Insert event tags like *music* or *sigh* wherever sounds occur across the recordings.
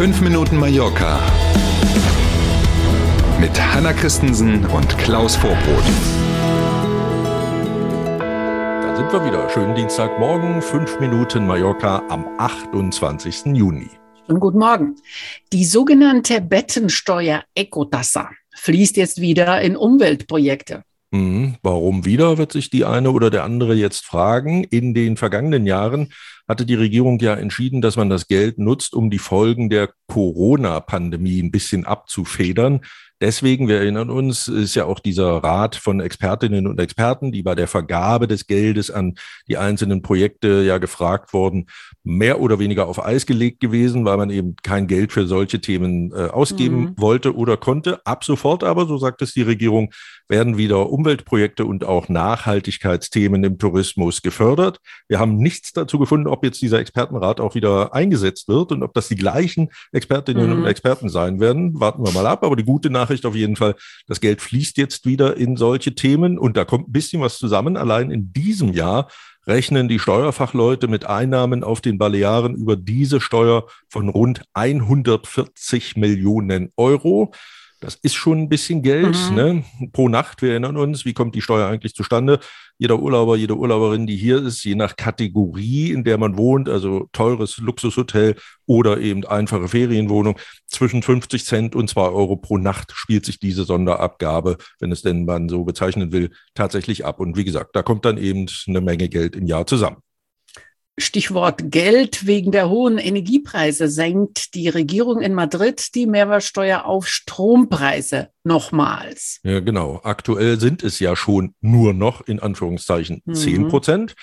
5 Minuten Mallorca mit Hanna Christensen und Klaus Vorbrot. Da sind wir wieder. Schönen Dienstagmorgen, 5 Minuten Mallorca am 28. Juni. Und guten Morgen. Die sogenannte Bettensteuer Ecotassa fließt jetzt wieder in Umweltprojekte. Mhm. Warum wieder, wird sich die eine oder der andere jetzt fragen. In den vergangenen Jahren hatte die Regierung ja entschieden, dass man das Geld nutzt, um die Folgen der Corona-Pandemie ein bisschen abzufedern. Deswegen, wir erinnern uns, ist ja auch dieser Rat von Expertinnen und Experten, die bei der Vergabe des Geldes an die einzelnen Projekte ja gefragt worden, mehr oder weniger auf Eis gelegt gewesen, weil man eben kein Geld für solche Themen äh, ausgeben mhm. wollte oder konnte. Ab sofort aber, so sagt es die Regierung, werden wieder Umweltprojekte und auch Nachhaltigkeitsthemen im Tourismus gefördert. Wir haben nichts dazu gefunden, ob jetzt dieser Expertenrat auch wieder eingesetzt wird und ob das die gleichen Expertinnen mhm. und Experten sein werden. Warten wir mal ab. Aber die gute Nachricht Nachricht auf jeden Fall, das Geld fließt jetzt wieder in solche Themen und da kommt ein bisschen was zusammen. Allein in diesem Jahr rechnen die Steuerfachleute mit Einnahmen auf den Balearen über diese Steuer von rund 140 Millionen Euro. Das ist schon ein bisschen Geld mhm. ne? pro Nacht. Wir erinnern uns, wie kommt die Steuer eigentlich zustande? Jeder Urlauber, jede Urlauberin, die hier ist, je nach Kategorie, in der man wohnt, also teures Luxushotel oder eben einfache Ferienwohnung, zwischen 50 Cent und 2 Euro pro Nacht spielt sich diese Sonderabgabe, wenn es denn man so bezeichnen will, tatsächlich ab. Und wie gesagt, da kommt dann eben eine Menge Geld im Jahr zusammen. Stichwort Geld wegen der hohen Energiepreise senkt die Regierung in Madrid die Mehrwertsteuer auf Strompreise nochmals. Ja, genau. Aktuell sind es ja schon nur noch in Anführungszeichen mhm. 10 Prozent.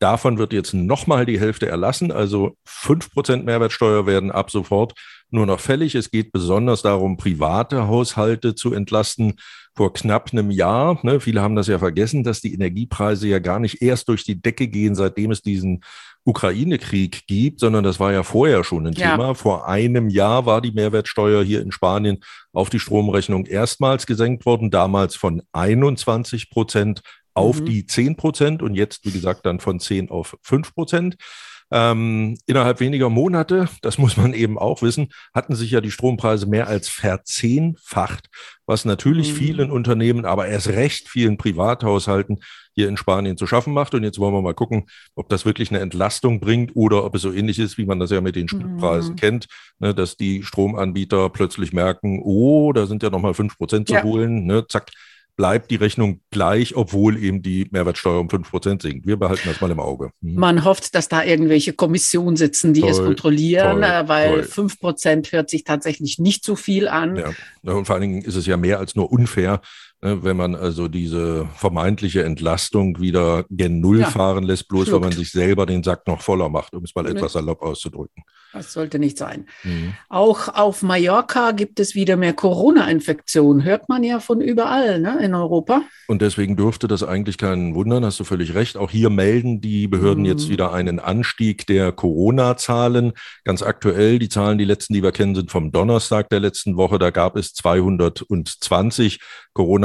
Davon wird jetzt nochmal die Hälfte erlassen, also 5 Prozent Mehrwertsteuer werden ab sofort nur noch fällig. Es geht besonders darum, private Haushalte zu entlasten. Vor knapp einem Jahr, ne, viele haben das ja vergessen, dass die Energiepreise ja gar nicht erst durch die Decke gehen, seitdem es diesen Ukraine-Krieg gibt, sondern das war ja vorher schon ein ja. Thema. Vor einem Jahr war die Mehrwertsteuer hier in Spanien auf die Stromrechnung erstmals gesenkt worden, damals von 21 Prozent auf mhm. die 10 Prozent und jetzt, wie gesagt, dann von 10 auf 5 Prozent. Ähm, innerhalb weniger Monate, das muss man eben auch wissen, hatten sich ja die Strompreise mehr als verzehnfacht, was natürlich mhm. vielen Unternehmen, aber erst recht vielen Privathaushalten hier in Spanien zu schaffen macht. Und jetzt wollen wir mal gucken, ob das wirklich eine Entlastung bringt oder ob es so ähnlich ist, wie man das ja mit den Spritpreisen mhm. kennt, ne, dass die Stromanbieter plötzlich merken, oh, da sind ja nochmal fünf Prozent zu ja. holen, ne, zack, bleibt die Rechnung gleich, obwohl eben die Mehrwertsteuer um fünf Prozent sinkt. Wir behalten das mal im Auge. Mhm. Man hofft, dass da irgendwelche Kommissionen sitzen, die toll, es kontrollieren, toll, äh, weil fünf Prozent hört sich tatsächlich nicht so viel an. Ja, und vor allen Dingen ist es ja mehr als nur unfair, wenn man also diese vermeintliche Entlastung wieder gen Null ja, fahren lässt, bloß schluckt. weil man sich selber den Sack noch voller macht, um es mal etwas salopp auszudrücken. Das sollte nicht sein. Mhm. Auch auf Mallorca gibt es wieder mehr Corona-Infektionen. Hört man ja von überall ne, in Europa. Und deswegen dürfte das eigentlich keinen wundern, hast du völlig recht. Auch hier melden die Behörden mhm. jetzt wieder einen Anstieg der Corona-Zahlen. Ganz aktuell, die Zahlen, die letzten, die wir kennen, sind vom Donnerstag der letzten Woche. Da gab es 220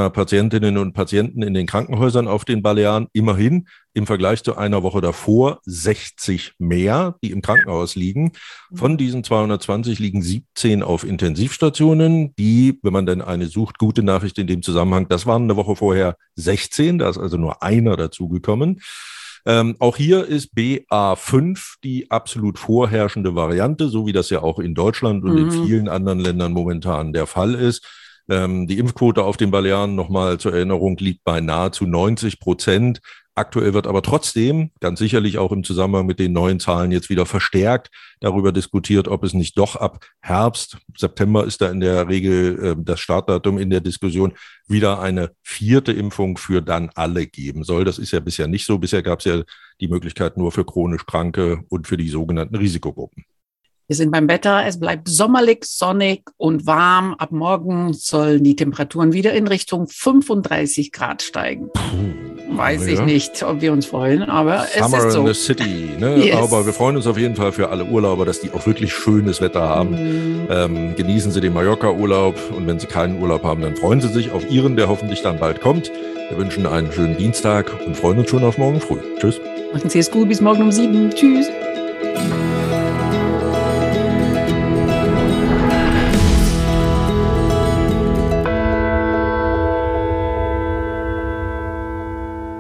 Corona-Patientinnen und Patienten in den Krankenhäusern auf den Balearen. Immerhin im Vergleich zu einer Woche davor 60 mehr, die im Krankenhaus liegen. Von diesen 220 liegen 17 auf Intensivstationen. Die, wenn man denn eine sucht, gute Nachricht in dem Zusammenhang, das waren eine Woche vorher 16, da ist also nur einer dazugekommen. Ähm, auch hier ist BA5 die absolut vorherrschende Variante, so wie das ja auch in Deutschland und mhm. in vielen anderen Ländern momentan der Fall ist. Ähm, die Impfquote auf den Balearen, nochmal zur Erinnerung, liegt bei nahezu 90 Prozent. Aktuell wird aber trotzdem, ganz sicherlich auch im Zusammenhang mit den neuen Zahlen jetzt wieder verstärkt darüber diskutiert, ob es nicht doch ab Herbst, September ist da in der Regel äh, das Startdatum in der Diskussion, wieder eine vierte Impfung für dann alle geben soll. Das ist ja bisher nicht so. Bisher gab es ja die Möglichkeit nur für chronisch Kranke und für die sogenannten Risikogruppen. Wir sind beim Wetter. Es bleibt sommerlich, sonnig und warm. Ab morgen sollen die Temperaturen wieder in Richtung 35 Grad steigen. Puh, Weiß ja. ich nicht, ob wir uns freuen, aber Summer es ist so. in the City. Ne? *laughs* Yes. Aber wir freuen uns auf jeden Fall für alle Urlauber, dass die auch wirklich schönes Wetter haben. Mm. Ähm, genießen Sie den Mallorca-Urlaub und wenn Sie keinen Urlaub haben, dann freuen Sie sich auf Ihren, der hoffentlich dann bald kommt. Wir wünschen einen schönen Dienstag und freuen uns schon auf morgen früh. Tschüss. Machen Sie es gut. Bis morgen um sieben. Tschüss.